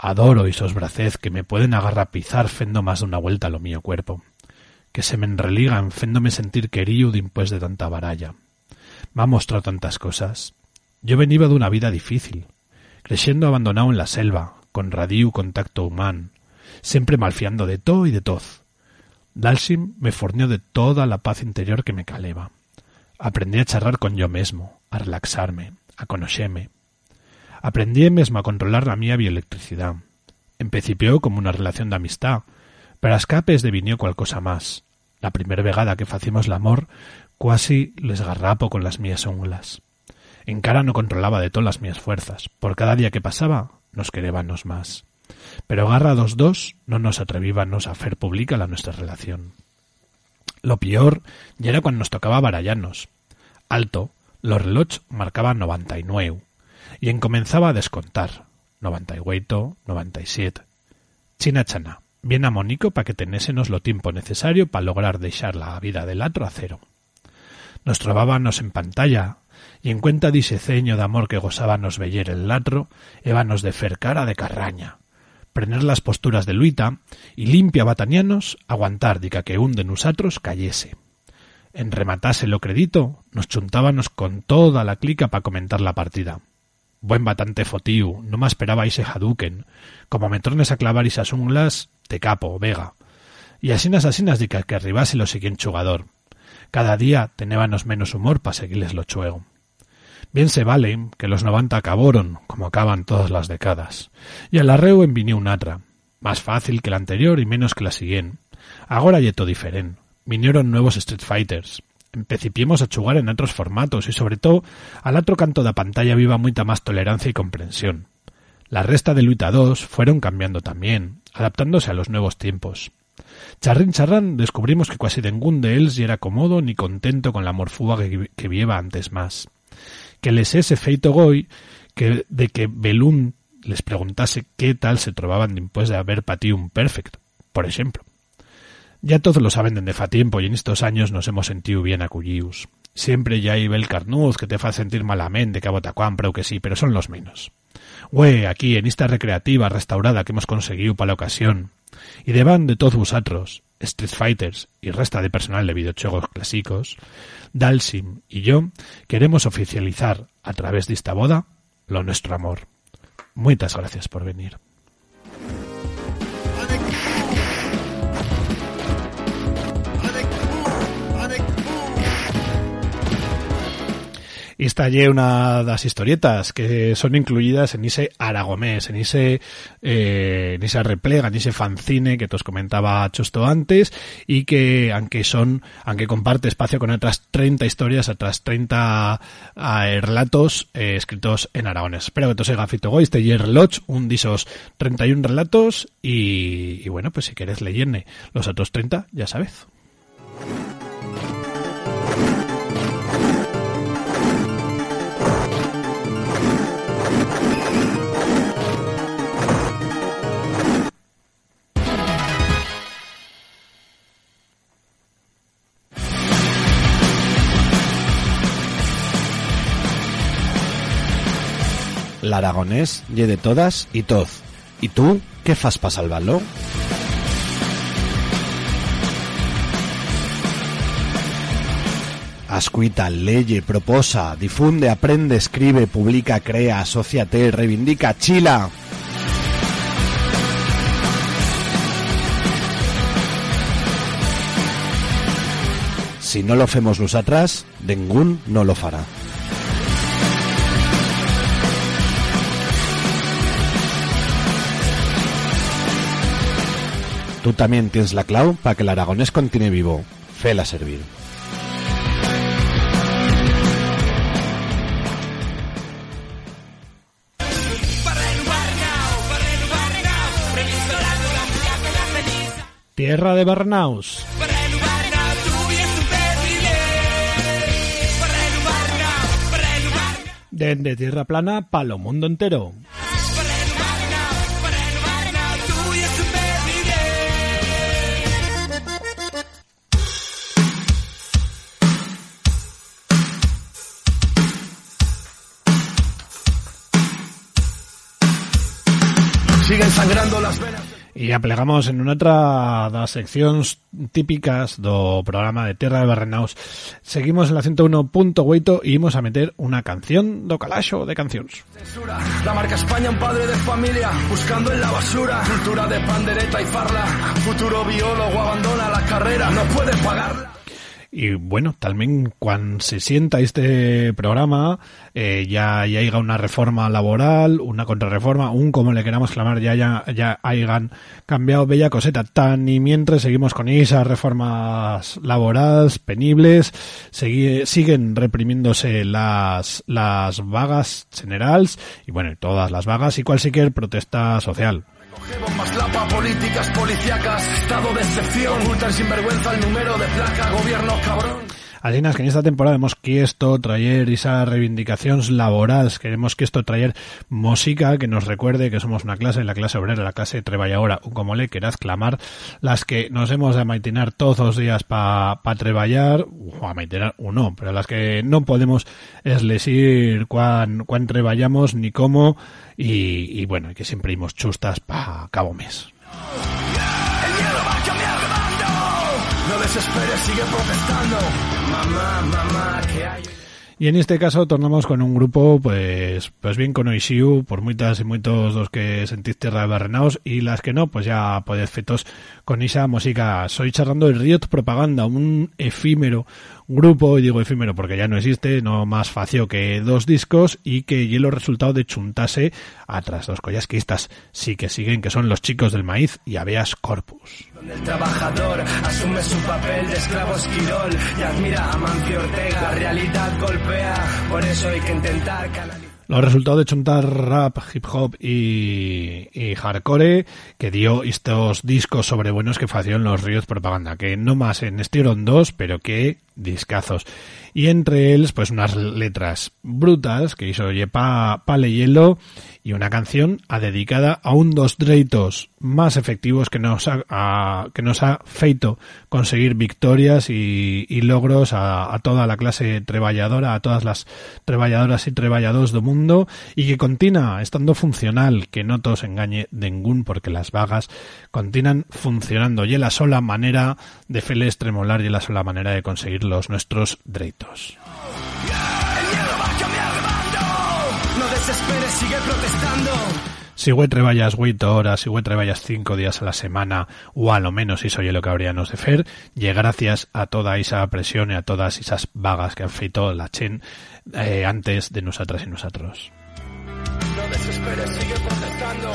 Adoro isos bracez que me pueden agarrapizar fendo más de una vuelta lo mío cuerpo, que se me enreligan féndome sentir querío dimpués de tanta baralla. M'ha mostrado tantas cosas. Yo veniva d'una vida difícil, creciendo abandonado en la selva, con radiu contacto humano, siempre malfiando de todo y de toz. Dalsim me fornió de toda la paz interior que me caleba. Aprendí a charrar con yo mesmo, a relaxarme, a conocerme. Aprendí mesmo a controlar la mía bioelectricidad. Empecipió como una relación de amistad, pero a escape devinió cual cosa más. La primer vegada que facimos l'amor, cuasi les garrapo con las mías unglas. Encara no controlaba de todas las mías fuerzas. Por cada día que pasaba, nos querébanos más. Pero garra dos dos no nos atrevíbanos a hacer pública la nuestra relación. Lo peor ya era cuando nos tocaba barallarnos. Alto, los relojes marcaban 99 y encomenzaba a descontar. 98, 97. China chana, bien amónico para que tenésenos lo tiempo necesario para lograr deixar la vida del atro a cero. Nos trobábanos en pantalla y en cuenta d'ise ceño de amor que gozábanos veyer el latro, ébanos de fer cara de carraña, prener las posturas de Luita y limpia batanianos aguantar dica que un de nusatros cayese. En rematase lo credito, nos chuntábanos con toda la clica pa comentar la partida. Buen batante fotiu, no me esperaba ese Hadouken, como me tornes a clavar esas unglas, te capo, vega. Y asinas asinas dica que arribase lo siguiente jugador. Cada día tenébanos menos humor pa seguirles lo chuego. Bien se vale que los noventa acabaron, como acaban todas las décadas, y al arreo envinió un atra, más fácil que la anterior y menos que la siguiente. Agora yeto diferent. Vinieron nuevos Street Fighters. Empecipiemos a chugar en otros formatos y sobre todo al otro canto da pantalla viva muita más tolerancia y comprensión. La resta de Luita 2 fueron cambiando también, adaptándose a los nuevos tiempos. Charrín charrán descubrimos que casi ningún de ellos era cómodo ni contento con la morfúa que, que vieva antes más. Que les ese feito goy que de que Belún les preguntase qué tal se trobaban después de haber patido un perfect, por ejemplo. Ya todos lo saben desde fa tiempo y en estos años nos hemos sentido bien acullius. Siempre ya hay el carnuz que te fa sentir malamente que a botacuán, pero que sí, pero son los menos. Güey, aquí, en esta recreativa restaurada que hemos conseguido para la ocasión, y deban de todos vosotros, Street Fighters y resta de personal de videojuegos clásicos, Dalsim y yo queremos oficializar a través de esta boda lo nuestro amor. Muchas gracias por venir. Y esta allí una de las historietas que son incluidas en ese Aragomés, en ese, eh, en esa replega, en ese fanzine que os comentaba Chusto antes y que, aunque son, aunque comparte espacio con otras 30 historias, otras 30 eh, relatos eh, escritos en aragonés. Espero que te os haya fito goy, este Yer Lodge, un de esos 31 relatos y, bueno, pues si quieres leerme los otros 30, ya sabes. L'aragonés ye de todas y toz. ¿Y tú qué fas pa salvarlo? Ascuita, leye, proposa, difunde, aprende, escribe, publica, crea, asociate, reivindica, chila. Si no lo hacemos los atrás, ningún no lo fará. Tú también tienes la clau para que el aragonés continúe vivo. Fela servir. Tierra de Barnaus. Desde Tierra Plana para el mundo entero. Van sangrando las venas. E aplegamos en unha outra das seccións típicas do programa de Terra de Barrenaus. Seguimos en la 101.8 e imos a meter unha canción do calaxo de cancións. Censura, la marca España un padre de familia buscando en la basura cultura de pandereta y farla futuro biólogo abandona la carrera no puede pagarla Y bueno, también cuando se sienta este programa, eh, ya, ya haya una reforma laboral, una contrarreforma, un como le queramos clamar, ya, ya, ya hayan cambiado bella coseta. Tan y mientras seguimos con esas reformas laborales penibles, segui- siguen reprimiéndose las, las vagas generales, y bueno, todas las vagas y cualquier protesta social. Coge bombas, lapa, políticas policíacas, estado de excepción. Ocultan sin vergüenza el número de placa, gobierno cabrón. Es que en esta temporada hemos quiesto traer esas reivindicaciones laborales, queremos que esto traer música que nos recuerde que somos una clase, la clase obrera, la clase treballadora, o como le queráis clamar, las que nos hemos de amaitinar todos los días para pa treballar, o amaitinar o no, pero las que no podemos es decir cuán, cuán treballamos ni cómo, y, y bueno, que siempre imos chustas pa cabo mes. El miedo va a cambiar de bando. No desesperes, sigue protestando. Y en este caso tornamos con un grupo pues pues bien conocido por muchas y muchos los que de barrenaos y las que no pues ya podéis fetos con esa música. Soy charlando de Riot Propaganda, un efímero grupo, y digo efímero porque ya no existe, no más facio que dos discos y que los resultado de chuntase a tras dos collas que estas sí que siguen que son los chicos del maíz y Aveas Corpus. Donde el trabajador asume su papel de esclavo esquirol y admira a Mancio Ortega. La realidad golpea, por eso hay que intentar canalizar. Los resultados de chuntar rap, hip hop y, y hardcore que dio estos discos sobre buenos que facieron los ríos propaganda, que no más en estieron dos, pero que discazos. Y entre ellos, pues unas letras brutas que hizo Yepa Pale Hielo y una canción a dedicada a un dos dreitos más efectivos que nos ha, que nos ha feito conseguir victorias y, logros a, a toda la clase treballadora, a todas las treballadoras y treballadores del mundo y que continúa estando funcional, que no todos engañe ningún porque las vagas continúan funcionando y es la sola manera de feles tremolar y es la sola manera de conseguir los nuestros dreitos. El miedo va a cambiar de bando. No desesperes, sigue protestando. Si güey treballas 8 horas, si güey treballas 5 días a la semana, o a lo menos eso es lo que habríamos de fer, y gracias a toda esa presión y a todas esas vagas que han feito la chen eh, antes de nosotras y nosotros. No desesperes, sigue protestando.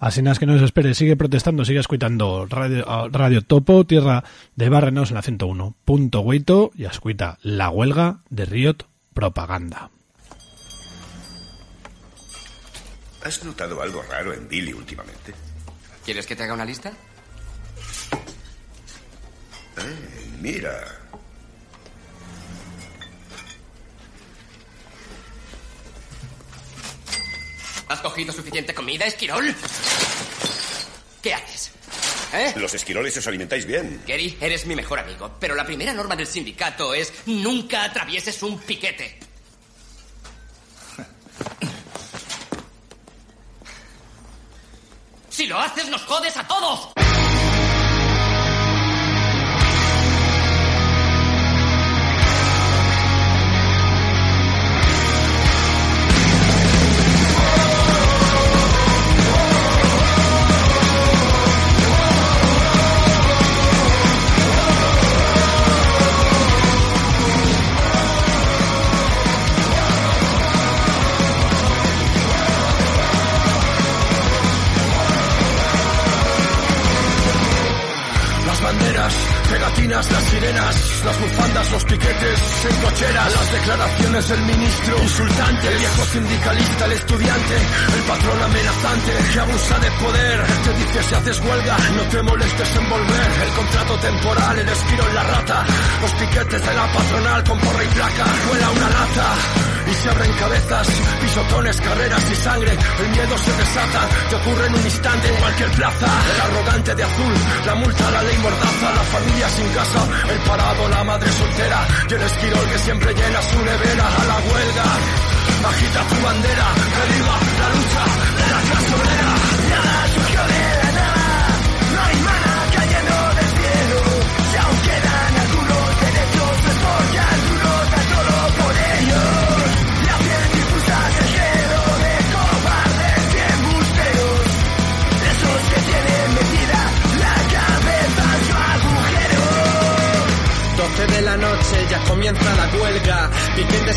Así que no se espere, sigue protestando, sigue escuitando Radio, ah, Radio Topo, Tierra de Barrenos en la 101.8 y escuita La Huelga de Riot Propaganda. ¿Has notado algo raro en Billy últimamente? ¿Quieres que te haga una lista? Eh, mira. ¿Has cogido suficiente comida, Esquirol? ¿Qué haces? ¿Eh? Los esquiroles os alimentáis bien. Gary, eres mi mejor amigo, pero la primera norma del sindicato es nunca atravieses un piquete. Si lo haces, nos jodes a todos. Las bufandas, los piquetes, en cocheras, las declaraciones del ministro, insultante, el viejo sindicalista, el estudiante, el patrón amenazante que abusa de poder, te dice si haces huelga, no te molestes en volver, el contrato temporal, el esquiro en la rata, los piquetes de la patronal con porra y placa, vuela una lata y se abren cabezas, pisotones, carreras y sangre, el miedo se desata, te ocurre en un instante en cualquier plaza, el arrogante de azul, la multa, la ley mordaza, la familia sin casa, el parado, la madre soltera, y el esquirol que siempre llena su nevera. A la huelga, agita tu bandera, que la lucha de la clase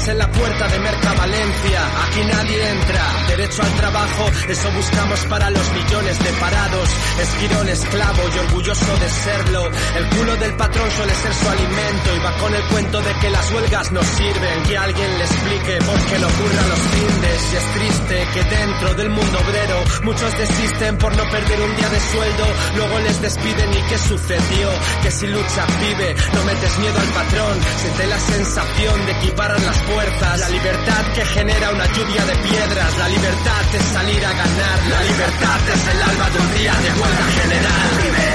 en la puerta de Merca Valencia, aquí nadie entra, derecho al trabajo, eso buscamos para los millones de parados, esquirón esclavo y orgulloso de serlo, el culo del patrón suele ser su alimento y va con el cuento de que las huelgas no sirven, que alguien le explique por qué no ocurre a los findes, y es triste que dentro del mundo obrero muchos desisten por no perder un día de sueldo, luego les despiden y qué sucedió, que si lucha vive, no metes miedo al patrón, siente la sensación de equiparar las la libertad que genera una lluvia de piedras, la libertad es salir a ganar, la libertad es el alma de un día de huelga general.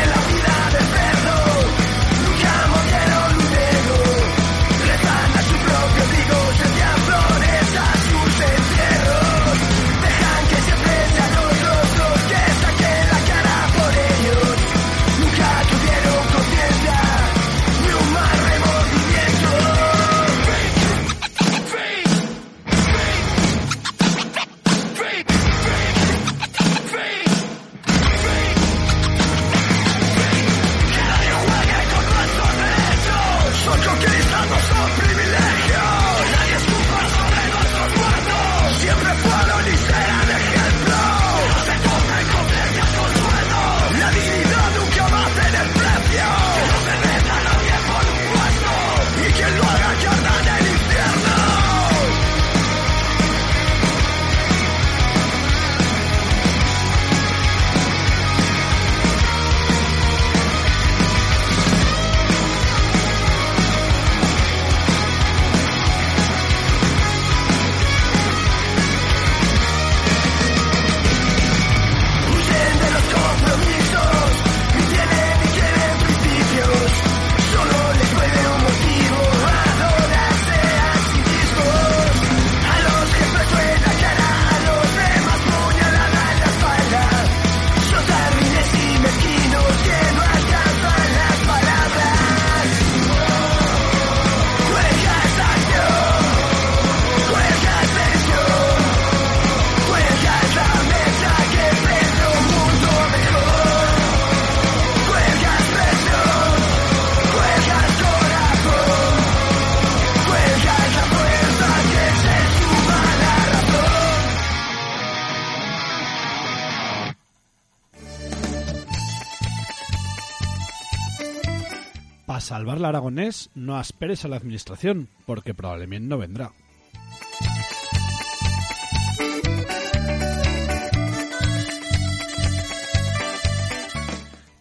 No esperes a la administración, porque probablemente no vendrá.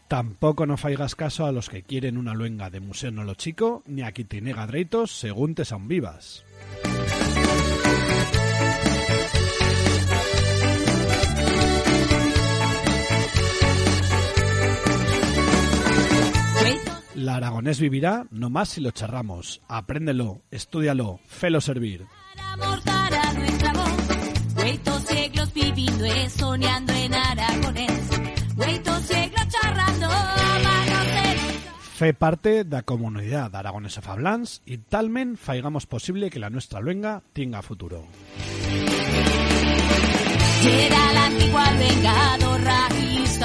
Tampoco no faigas caso a los que quieren una luenga de Museo Nolo Chico, ni a quien tiene gadreitos según te son vivas. La aragonés vivirá no más si lo charramos. Apréndelo, estúdialo, felo servir. Mortar a nuestra voz. Hueitos siglos viviendo es soñando en aragonés. Hueitos siglos charrando manos en Fe parte da comunidad aragonesa fablans y talmen faigamos posible que la nuestra luenga tenga futuro. Era la antigua vengado raíz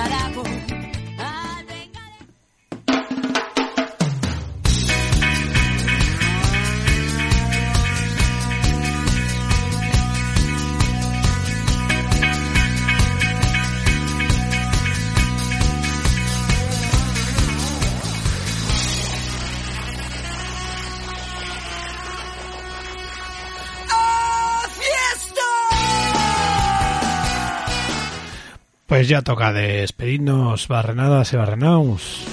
Pues ya toca despedirnos, barrenadas y barrenaus.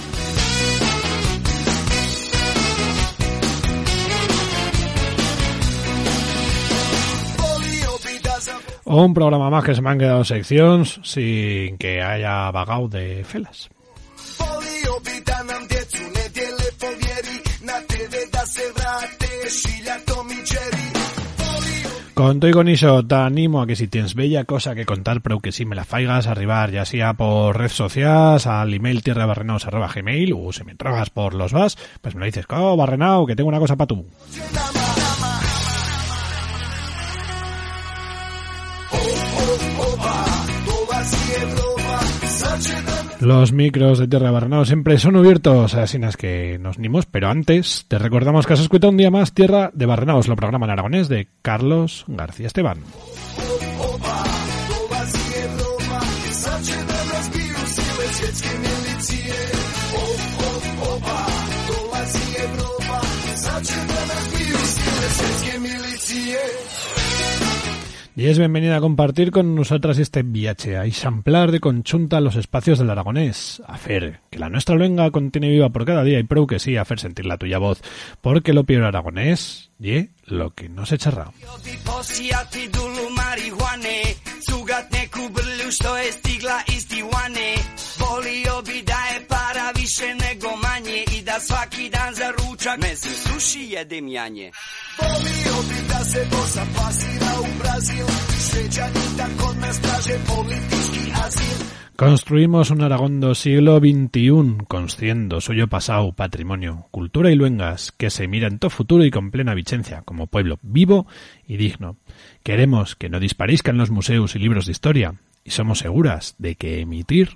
Un programa más que se me han quedado secciones sin que haya vagado de felas. Con todo y con eso, te animo a que si tienes bella cosa que contar, pero que si me la faigas arribar, ya sea por redes sociales, al email tierrabarrenaos arroba o si me tragas por los vas, pues me lo dices, oh, barrenao, que tengo una cosa para tú. Los micros de Tierra Barrenao siempre son abiertos, así es que nos nimos, pero antes te recordamos que has escuchado un día más Tierra de Barrenaos, lo programa en aragonés de Carlos García Esteban. Y es bienvenida a compartir con nosotras este viaje, a ejemplar de conchunta los espacios del aragonés, a hacer que la nuestra lengua contiene viva por cada día y prou que sí, a hacer sentir la tuya voz, porque lo peor aragonés, y lo que no se charra. Manje I da svaki dan za ručak meso suši jedem janje Volio bi da se Bosa plasira u Brazil Šveđani da kod nas traže politički azil Construimos un Aragón do siglo XXI, consciendo suyo pasado, patrimonio, cultura y luengas, que se mira en todo futuro y con plena vigencia, como pueblo vivo y digno. Queremos que no dispariscan los museos y libros de historia, y somos seguras de que emitir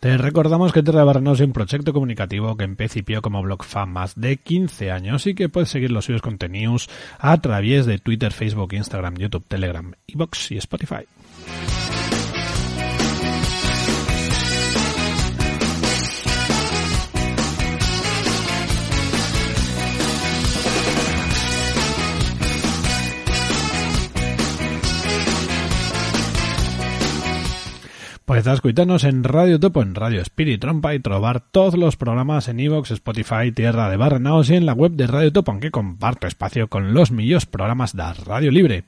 Te recordamos que Tierra de es un proyecto comunicativo que empecipió como blog fan más de 15 años y que puedes seguir los suyos contenidos a través de Twitter, Facebook, Instagram, YouTube, Telegram, iVoox y Spotify. Pues escucharnos en Radio Topo, en Radio Spirit Trompa y trobar todos los programas en iVoox, Spotify, Tierra de Barrenaos y en la web de Radio Topo, aunque comparto espacio con los millos programas de Radio Libre.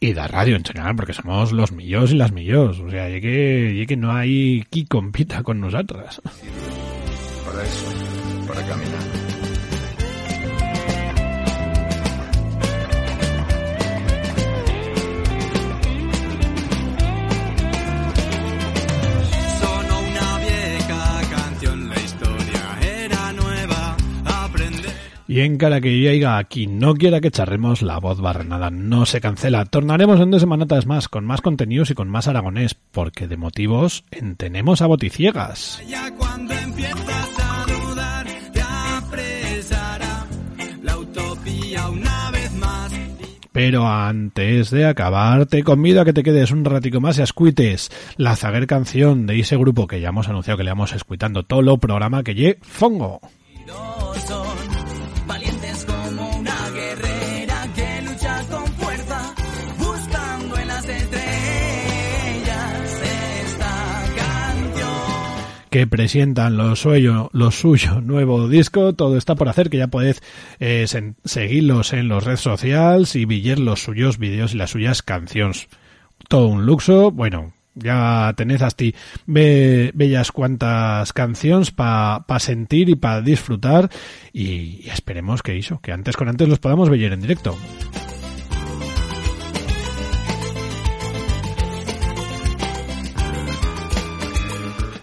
Y da radio en general, porque somos los millos y las millos. O sea, y que, y que no hay quien compita con nosotras. Para eso, para caminar. Aprender Y en cara que llega aquí no quiera que charremos, la voz barrenada no se cancela. Tornaremos en dos semanatas más, con más contenidos y con más aragonés, porque de motivos en tenemos a boticiegas. Ya cuando empiezas a dudar Te apresará la utopía una vez más Pero antes de acabar, te convido a que te quedes un ratico más y escuites la zaguer canción de ese grupo que ya hemos anunciado que le vamos escuchando todo lo programa que lle Fongo. Que presentan lo suyo, lo suyo nuevo disco. Todo está por hacer, que ya podéis eh, seguirlos en los redes sociales y ver los suyos vídeos y las suyas canciones. Todo un luxo, bueno, ya tenéis hasta be, bellas cuantas canciones para pa sentir y para disfrutar y, y esperemos que eso, que antes con antes los podamos ver en directo.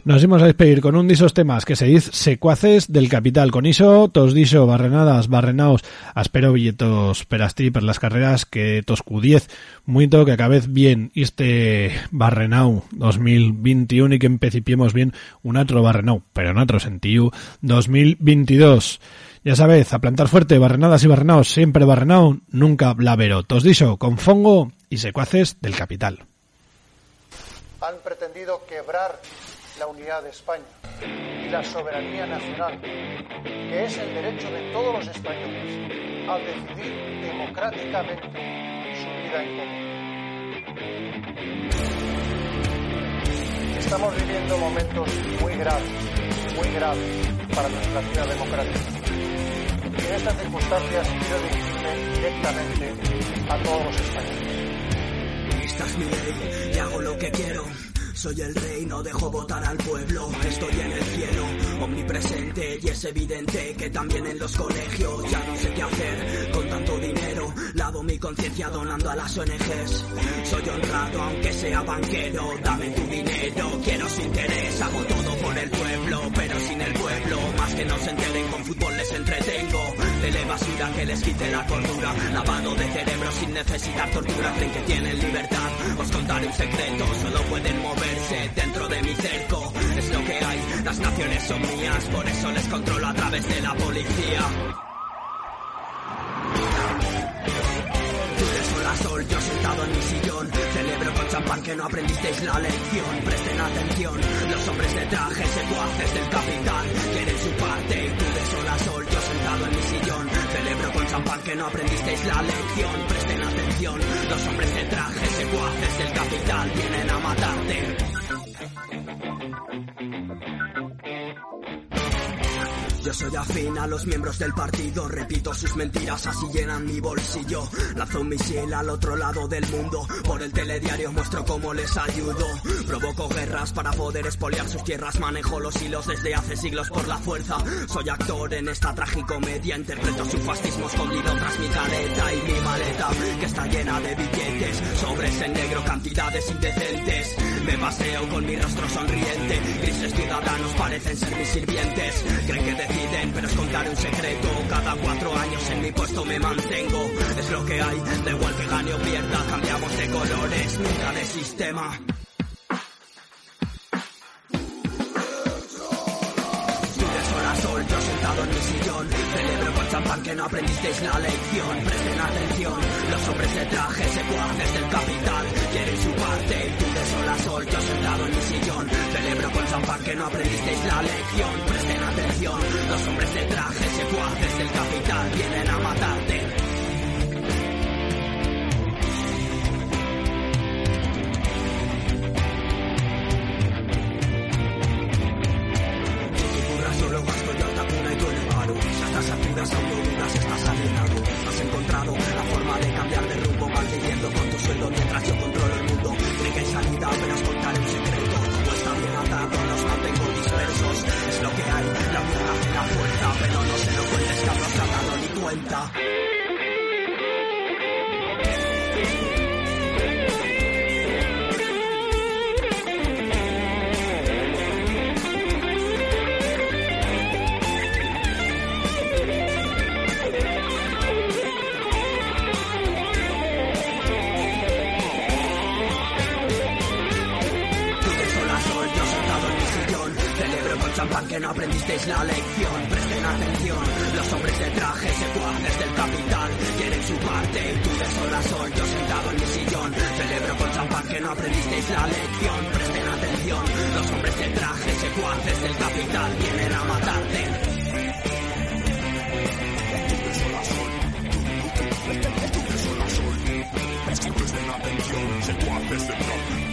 Nos íbamos a despedir con un disos temas que se dice secuaces del capital. Con iso, tos dixo barrenadas, barrenaos, aspero billetos perasti per las carreras que tos Q10. Muito que acabez bien este barrenau 2021 y que empecipiemos bien un otro barrenau, pero en otro sentido 2022. Ya sabéis, a plantar fuerte, barrenadas y barrenaos, siempre barrenao, nunca blavero. Tos dixo, con fongo y secuaces del capital. han pretendido quebrar la unidad de España y la soberanía nacional, que es el derecho de todos los españoles a decidir democráticamente su vida en común. Estamos viviendo momentos muy graves, muy graves para nuestra vida democrática. Y en estas circunstancias quiero dirigirme directamente a todos los españoles. Esta es mi ley y hago lo que quiero. Soy el rey, no dejo votar al pueblo. Estoy en el cielo, omnipresente. Y es evidente que también en los colegios ya no sé qué hacer con tanto dinero. Lavo mi conciencia donando a las ONGs. Soy honrado aunque sea banquero. Dame tu dinero, quiero su interés. Hago todo por el pueblo, pero sin el pueblo. Más que no se enteren con fútbol les entretengo. Tele basura que les quite la cordura. Lavado de cerebro sin necesitar tortura. Creen que tienen libertad. Os contaré un secreto, solo pueden moverse dentro de mi cerco. Es lo que hay, las naciones son mías, por eso les controlo a través de la policía. De sol a sol, yo sentado en mi sillón. Celebro con champán que no aprendisteis la lección. Presten atención, los hombres de traje secuaces del capital Quieren su parte tú de sol a sol, yo sentado en mi sillón. Celebro con champán que no aprendisteis la lección. Presten atención, los hombres de traje secuaces del capital Vienen a matarte Yo soy afín a los miembros del partido, repito sus mentiras, así llenan mi bolsillo. Lanzo un misil al otro lado del mundo, por el telediario muestro cómo les ayudo. Provoco guerras para poder expoliar sus tierras, manejo los hilos desde hace siglos por la fuerza. Soy actor en esta tragicomedia, interpreto su fascismo escondido tras mi careta y mi maleta, que está llena de billetes, sobres en negro, cantidades indecentes. Me paseo con mi rostro sonriente, grises ciudadanos parecen ser mis sirvientes. Creen que deciden, pero es contar un secreto. Cada cuatro años en mi puesto me mantengo. Es lo que hay, da igual que gane o pierda. Cambiamos de colores, nunca de sistema. Yo sentado en mi sillón. Celebro con champán que no aprendisteis la lección. Presten atención, los hombres de traje secuaces del capital quieren su parte. Y tú sol yo sentado en mi sillón. Celebro con champán que no aprendisteis la lección. Presten atención, los hombres de traje secuaces del capital vienen a matarte. Solo gasto yo alta cuna y tú en dudas estás alienado Has encontrado la no se lo cuentes ha dado ni cuenta que no aprendisteis la lección. Presten atención, los hombres de traje secuaces del capital. Quieren su parte y tú de sol a sol, yo sentado en mi sillón Celebro con champán que no aprendisteis la lección. Presten atención, los hombres de traje secuaces del capital. Vienen a matarte. Presten atención, secuaces del Presten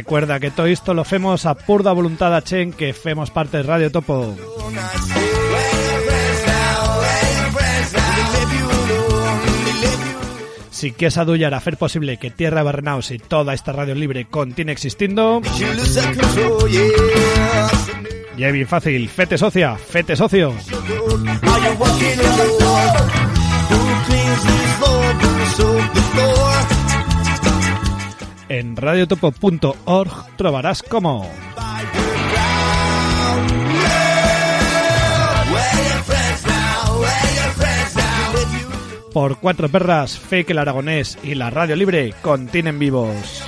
Recuerda que todo esto lo hacemos a pura voluntad a Chen que hacemos parte de Radio Topo. Si quieres adullar a hacer posible que Tierra Barrenaus y toda esta radio libre continúe existiendo, ya bien fácil, fete socia, fete socio. En radiotopo.org trobarás como por cuatro perras, que el aragonés y la radio libre continen vivos.